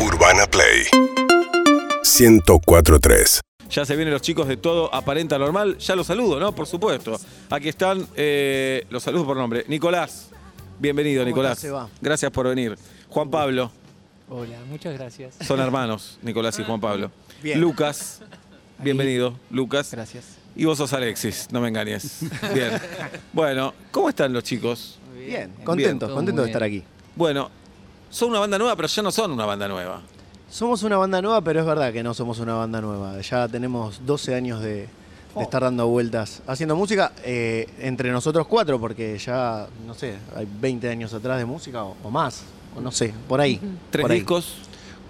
Urbana Play 1043. Ya se vienen los chicos de todo aparenta normal. Ya los saludo, ¿no? Por supuesto. Aquí están, eh, los saludo por nombre. Nicolás, bienvenido, ¿Cómo Nicolás. estás, Seba? Gracias por venir. Juan Pablo, Hola, muchas gracias. son hermanos, Nicolás y Juan Pablo. Bien. Lucas, bienvenido, Lucas. Gracias. Y vos sos Alexis, no me engañes. Bien. Bueno, ¿cómo están los chicos? Bien, contentos, contentos de estar aquí. Bueno, son una banda nueva, pero ya no son una banda nueva. Somos una banda nueva, pero es verdad que no somos una banda nueva. Ya tenemos 12 años de, de estar dando vueltas haciendo música eh, entre nosotros cuatro, porque ya, no sé, hay 20 años atrás de música o, o más, o no sé, por ahí. Tres por ahí. discos,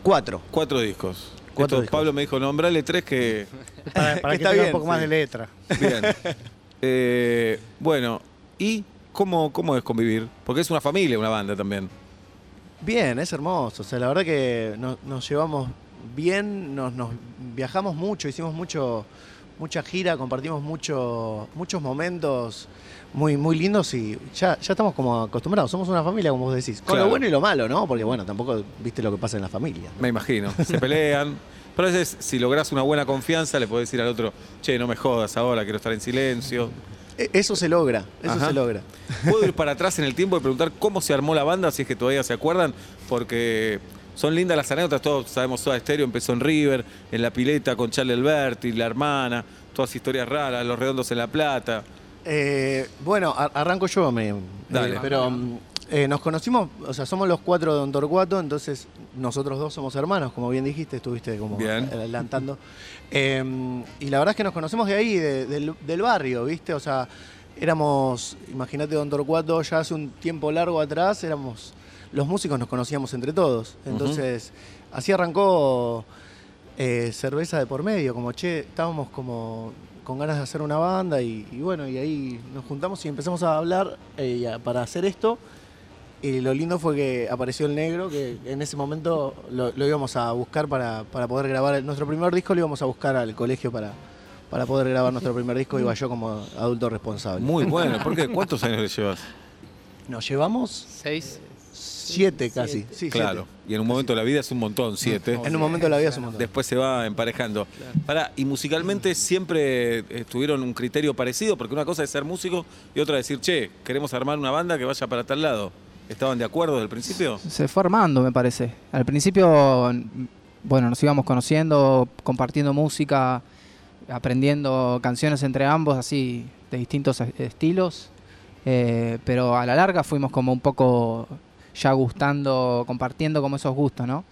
Cuatro. cuatro discos. Cuatro Esto, discos. Pablo me dijo, nombrale tres que... Para, para que Está tenga bien, un poco más de letra. Bien. Eh, bueno, ¿y cómo, cómo es convivir? Porque es una familia, una banda también. Bien, es hermoso. O sea, la verdad que no- nos llevamos bien, nos, nos viajamos mucho, hicimos mucho, mucha gira, compartimos mucho, muchos momentos muy, muy lindos y ya, ya estamos como acostumbrados. Somos una familia, como vos decís. Con Claro. lo bueno y lo malo, ¿no? Porque bueno, tampoco viste lo que pasa en la familia. Me imagino. Se pelean. Pero a veces, si lográs una buena confianza, le podés decir al otro, che, no me jodas ahora, quiero estar en silencio. E- Eso se logra, eso Ajá. se logra. Puedo ir para atrás en el tiempo y preguntar cómo se armó la banda, si es que todavía se acuerdan, porque son lindas las anécdotas, todos sabemos, Soda Stereo empezó en River, en la pileta con Charlie Alberti, la hermana, todas historias raras, los redondos en La Plata. Eh, bueno, ar- arranco yo, me, Dale. eh, pero mm, eh, nos conocimos, o sea, somos los cuatro de Don Torcuato, entonces nosotros dos somos hermanos, como bien dijiste, estuviste como Bien. adelantando. Eh, y la verdad es que nos conocemos de ahí, de- del, del barrio, ¿viste? O sea, éramos, imagínate Don Torcuato, ya hace un tiempo largo atrás, éramos, los músicos nos conocíamos entre todos. Entonces, así arrancó eh, cerveza de por medio, como che, estábamos como con ganas de hacer una banda y, y bueno, y ahí nos juntamos y empezamos a hablar para hacer esto. Y lo lindo fue que apareció el negro, que en ese momento lo, lo íbamos a buscar para, para poder grabar nuestro primer disco, lo íbamos a buscar al colegio para, para poder grabar nuestro primer disco, iba yo como adulto responsable. Muy bueno, ¿por qué? ¿Cuántos años le llevas? Nos llevamos Seis. siete casi. Sí, Claro, siete. y en un momento de la vida es un montón, siete. En un momento de la vida es un montón. Después se va emparejando. Pará, y musicalmente siempre tuvieron un criterio parecido, porque una cosa es ser músico y otra decir, che, queremos armar una banda que vaya para tal lado. ¿Estaban de acuerdo desde el principio? Se fue armando, me parece. Al principio, bueno, nos íbamos conociendo, compartiendo música, aprendiendo canciones entre ambos, así, de distintos estilos. Eh, pero a la larga fuimos como un poco ya gustando, compartiendo como esos gustos, ¿no?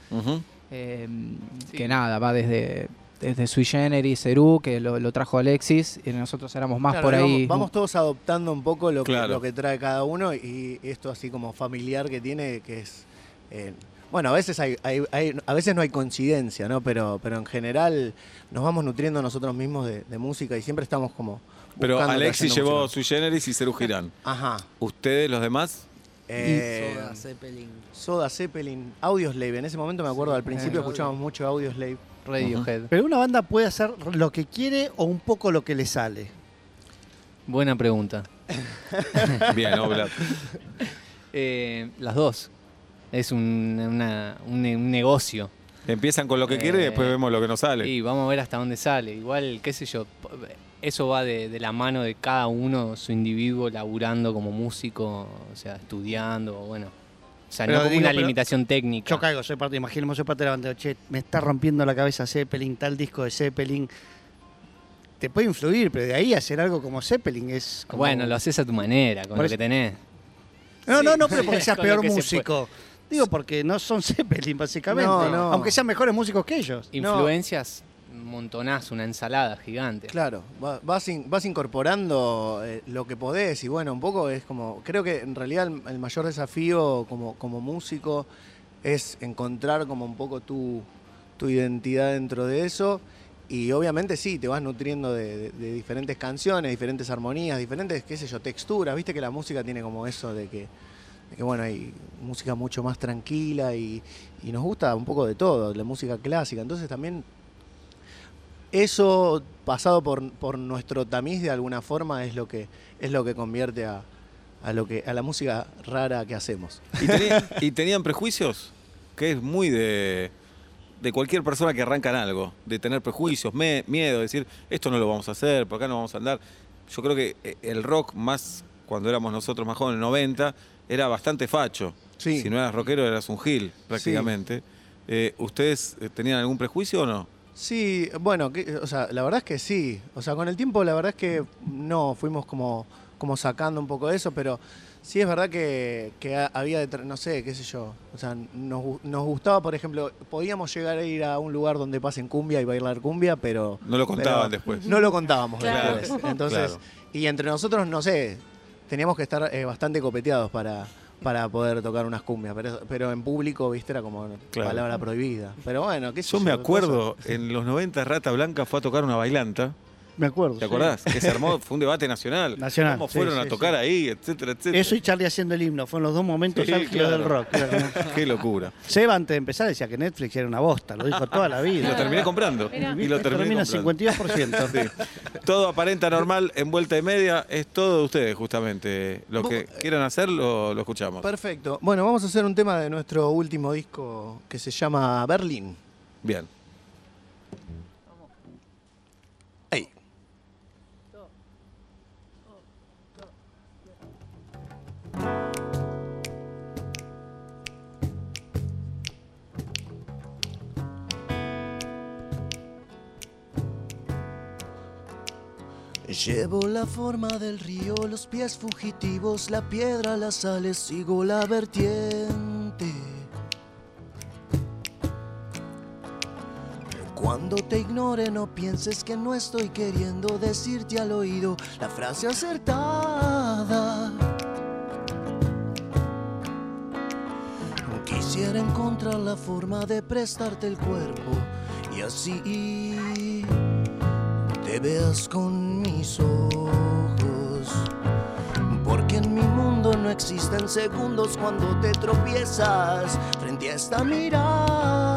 Eh, Que nada, va desde, desde Sui Generis, Cerú, que lo, lo trajo Alexis, y nosotros éramos más Claro, por ahí. Vamos, todos adoptando un poco lo, Claro. que, lo que trae cada uno y esto así como familiar que tiene, que es... eh, bueno, a veces hay, hay- hay- a veces no hay coincidencia, ¿no? Pero, pero en general nos vamos nutriendo nosotros mismos de, de música y siempre estamos como... Pero Alexis llevó música. su generis y Cerú Girán. Ajá. ¿Ustedes, los demás? Eh, Soda, Zeppelin. Soda Zeppelin, Audioslave. En ese momento me acuerdo, al principio Eh, escuchábamos mucho Audioslave. Radiohead. Pero una banda puede hacer lo que quiere o un poco lo que le sale. Buena pregunta. Bien, Obla. Eh, las dos. Es un, una- un ne- un negocio. Empiezan con lo que quieren y después Eh, vemos lo que nos sale. Y vamos a ver hasta dónde sale. Igual, qué sé yo, eso va de, de la mano de cada uno, su individuo, laburando como músico, o sea, estudiando, bueno. O sea, Pero no como digo, una limitación técnica. Yo caigo, soy parte, imaginemos, soy parte de la banda. Che, me está rompiendo la cabeza Zeppelin, tal disco de Zeppelin. Te puede influir, pero de ahí hacer algo como Zeppelin es como... Bueno, lo haces a tu manera, con Por lo que tenés. No, no, Sí. no, pero porque seas peor se músico. Digo, porque no son Zeppelin, básicamente. No, no. Aunque sean mejores músicos que ellos. Influencias, un montonazo, una ensalada gigante. Claro, va- vas, vas incorporando eh, lo que podés y bueno, un poco es como, creo que en realidad el, mayor desafío como, como músico es encontrar como un poco tu, tu identidad dentro de eso y obviamente sí, te vas nutriendo de, diferentes canciones, diferentes armonías, diferentes, qué sé yo, texturas, viste que la música tiene como eso de que, que bueno, hay música mucho más tranquila y, y nos gusta un poco de todo, la música clásica, entonces también eso pasado por, por nuestro tamiz de alguna forma es lo que es lo que convierte a, a lo que a la música rara que hacemos. ¿Y, tenían prejuicios? Que es muy de, de cualquier persona que arranca en algo, de tener prejuicios, me- miedo, de decir, esto no lo vamos a hacer, por acá no vamos a andar. Yo creo que eh, el rock, más cuando éramos nosotros más jóvenes, 90, era bastante facho. Sí. Si no eras rockero, eras un gil, prácticamente. Eh, ¿Ustedes eh, tenían algún prejuicio o no? Sí, bueno, que- o sea, la verdad es que sí. O sea, con el tiempo la verdad es que no, fuimos como, como sacando un poco de eso, pero sí es verdad que, que ha- había, no sé, qué sé yo. O sea, nos, nos gustaba, por ejemplo, podíamos llegar a ir a un lugar donde pasen cumbia y bailar cumbia, pero... No lo contaban pero después. No lo contábamos Claro. después. Entonces, Claro. y entre nosotros, no sé, teníamos que estar eh, bastante copeteados para, para poder tocar unas cumbias, pero, pero en público, viste, era como Claro. palabra prohibida. Pero bueno, qué Yo me acuerdo, en los 90 Rata Blanca fue a tocar una bailanta. Me acuerdo. ¿Te sí. acordás? Que se armó, fue un debate nacional. Nacional, ¿Cómo fueron sí, a sí. tocar ahí, etcétera, etcétera? Eso y Charlie haciendo el himno, fueron los dos momentos Sí, álgidos claro. del rock. Qué locura. Seba antes de empezar decía que Netflix era una bosta, lo dijo toda la Y vida. lo terminé comprando. Mirá. Y lo terminé termina comprando. 52%. Sí. Todo aparenta normal en vuelta y media. Es todo de ustedes, justamente. Lo que quieran hacer, lo, lo escuchamos. Perfecto. Bueno, vamos a hacer un tema de nuestro último disco que se llama Berlín. Bien. Llevo la forma del río, los pies fugitivos, la piedra, las sales, sigo la vertiente. Cuando te ignore no pienses que no estoy queriendo decirte al oído la frase acertada. Quisiera encontrar la forma de prestarte el cuerpo y así te veas con mis ojos. Porque en mi mundo no existen segundos cuando te tropiezas frente a esta mirada.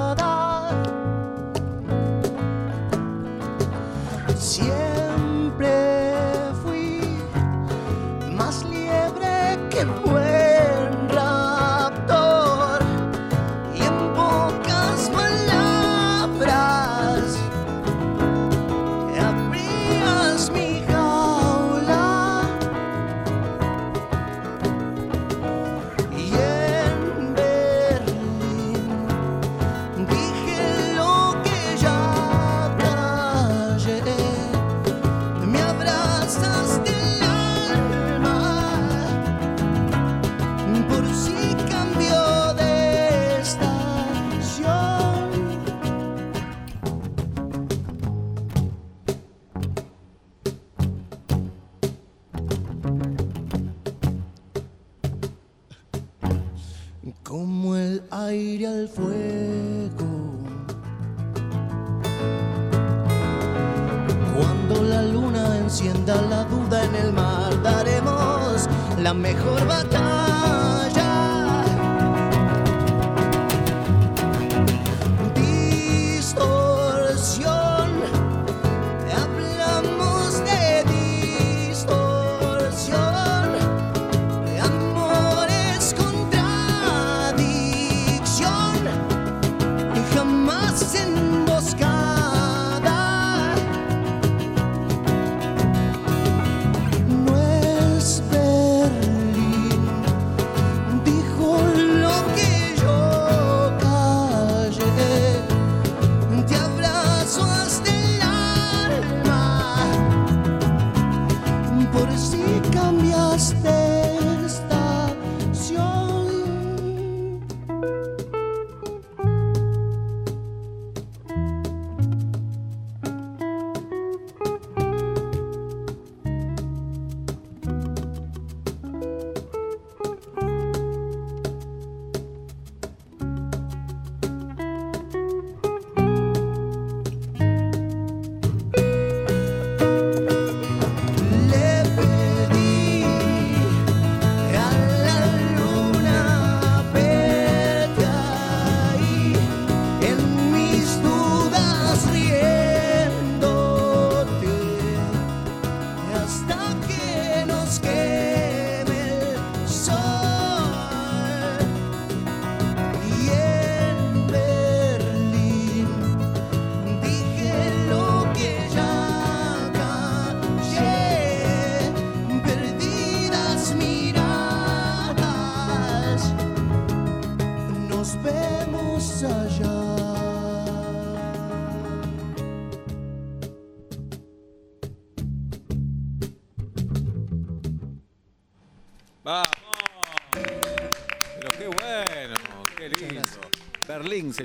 Cuando la luna encienda la duda en el mar, daremos la mejor batalla.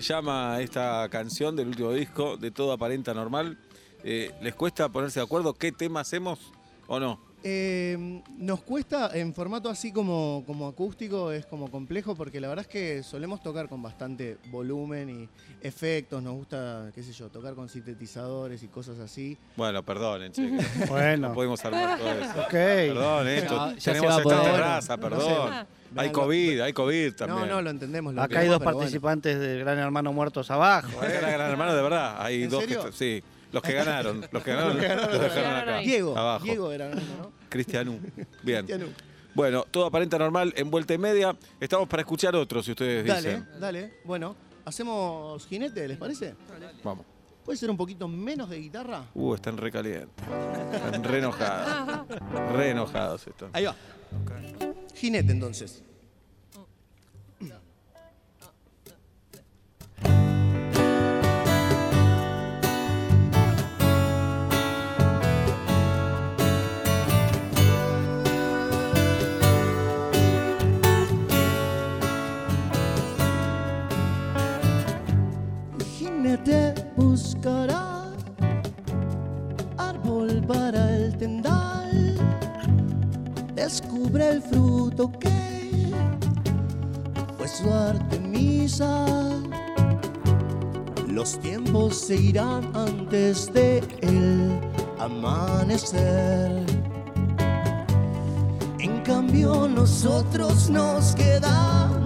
Se llama esta canción del último disco, de Todo Aparenta Normal. Eh, ¿Les cuesta ponerse de acuerdo qué tema hacemos o no? Eh, nos cuesta en formato así como, como acústico, es como complejo porque la verdad es que solemos tocar con bastante volumen y efectos, nos gusta, qué sé yo, tocar con sintetizadores y cosas así. Bueno, perdonen, che, que no Bueno, podemos armar todo eso. ok. Perdón, esto, Ya- ya se tenemos esta terraza, No perdón. sé. Hay COVID, hay COVID también. No, no, lo entendemos. Lo Acá hay dos pero bueno. participantes del Gran Hermano muertos abajo. Acá ¿eh? Gran Hermano de verdad. Hay ¿En dos serio? que sí, los que ganaron, los que ganaron, los dejaron acá. Diego, Abajo. Diego era uno, ¿no? Cristianú. Bien. Cristiano. Bueno, todo aparenta normal en vuelta y media. Estamos para escuchar otro, si ustedes Dale, dicen. dale. Bueno, hacemos jinete, ¿les parece? Vamos. ¿Puede ser un poquito menos de guitarra? Uh, están re calientes. Están re enojados. Re enojados están. Ahí va. Jinete entonces. Tiempos se irán antes de el amanecer. En cambio nosotros nos quedamos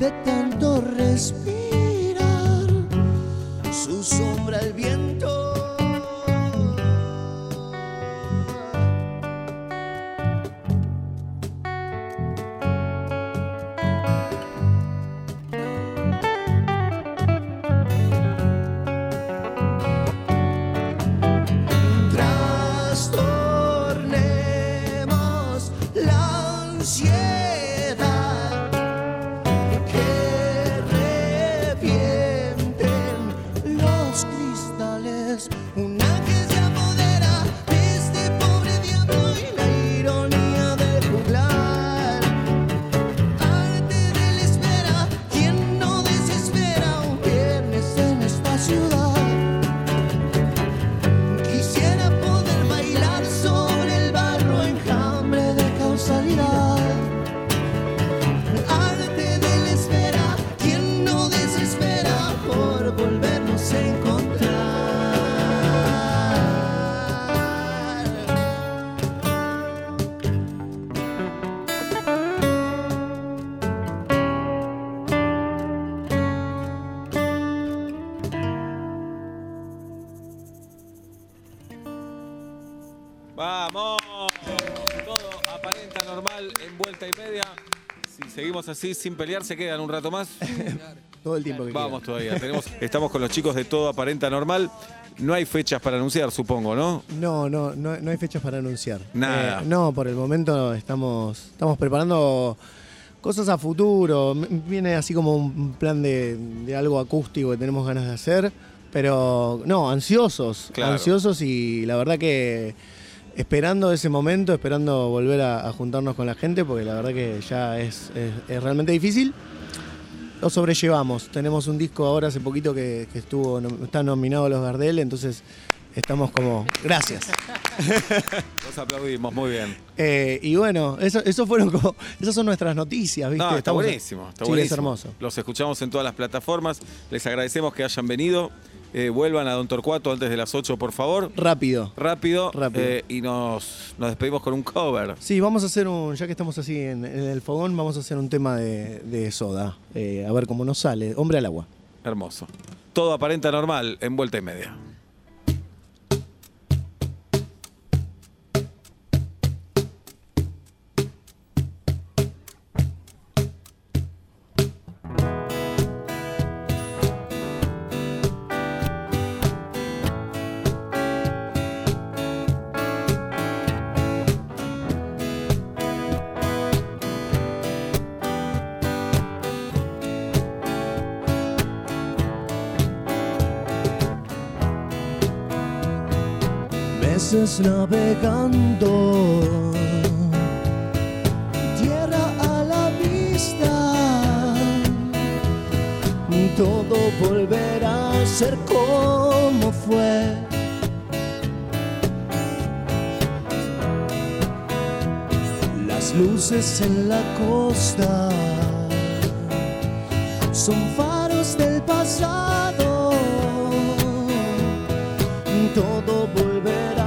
de tanto respirar su sombra el viento. Trastornemos Si sin pelear, se quedan un rato más. Todo el tiempo que Vamos todavía. Tenemos, estamos con los chicos de Todo Aparenta Normal. No hay fechas para anunciar, supongo, ¿no? No, no, no, no hay fechas para anunciar. Nada. Eh, no, por el momento estamos, estamos preparando cosas a futuro. Viene así como un plan de, de algo acústico que tenemos ganas de hacer. Pero no, ansiosos. Claro. Ansiosos y la verdad que esperando ese momento, esperando volver a, a juntarnos con la gente, porque la verdad que ya es, es- es realmente difícil. Lo sobrellevamos. Tenemos un disco ahora hace poquito que, que estuvo, está nominado a los Gardel, entonces estamos como. Gracias. Los aplaudimos, muy bien. Eh, y bueno, eso, eso fueron como, esas son nuestras noticias, ¿viste? No, está Estamos- buenísimo, está sí, buenísimo. es hermoso. Los escuchamos en todas las plataformas. Les agradecemos que hayan venido. Eh, vuelvan a Don Torcuato antes de las 8, por favor. Rápido. Rápido. Rápido. eh, y nos, nos despedimos con un cover. Sí, vamos a hacer un, ya que estamos así en, en el fogón, vamos a hacer un tema de, de soda. Eh, a ver cómo nos sale. Hombre al agua. Hermoso. Todo aparenta normal en vuelta y media. Navegando, tierra a la vista, todo volverá a ser como fue. Las luces en la costa son faros del pasado. Todo volverá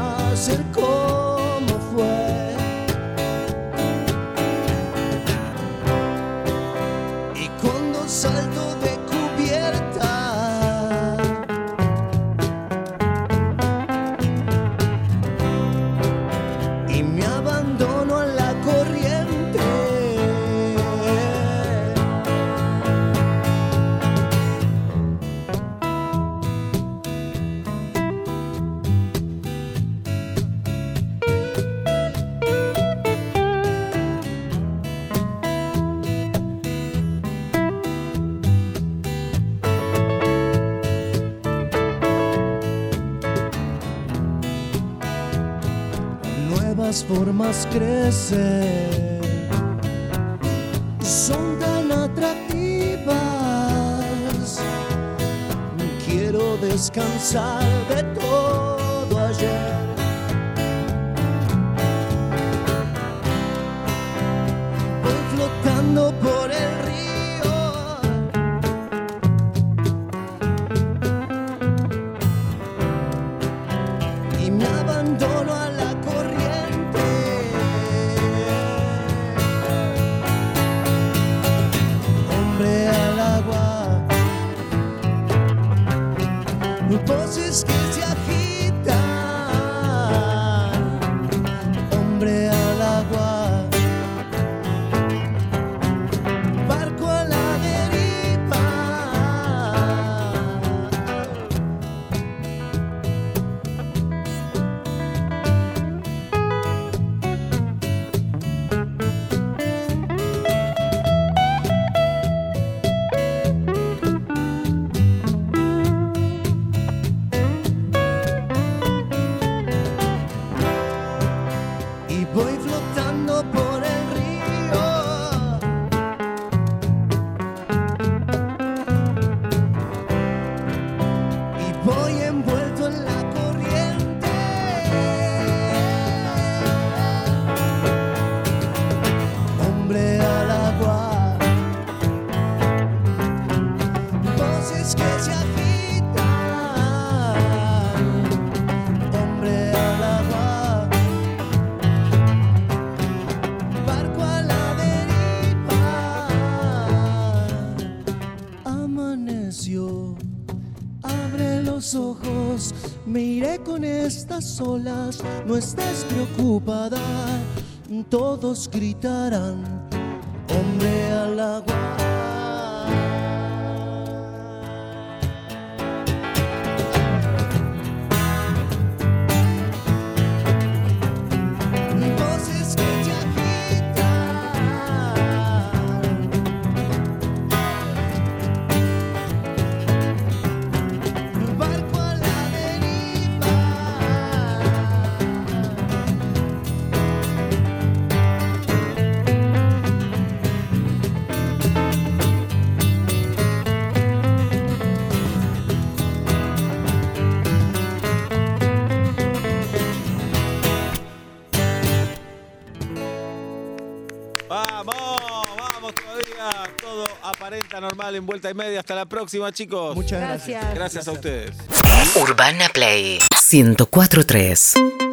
formas crecen, son tan atractivas. Quiero descansar de todo ayer. Voy flotando por el río. y me abandono a ojos, me iré con estas olas, no estés preocupada, todos gritarán, hombre al agua. En vuelta y media. Hasta la próxima, chicos. Muchas gracias. Gracias. Gracias a ustedes. Urbana Play 1043.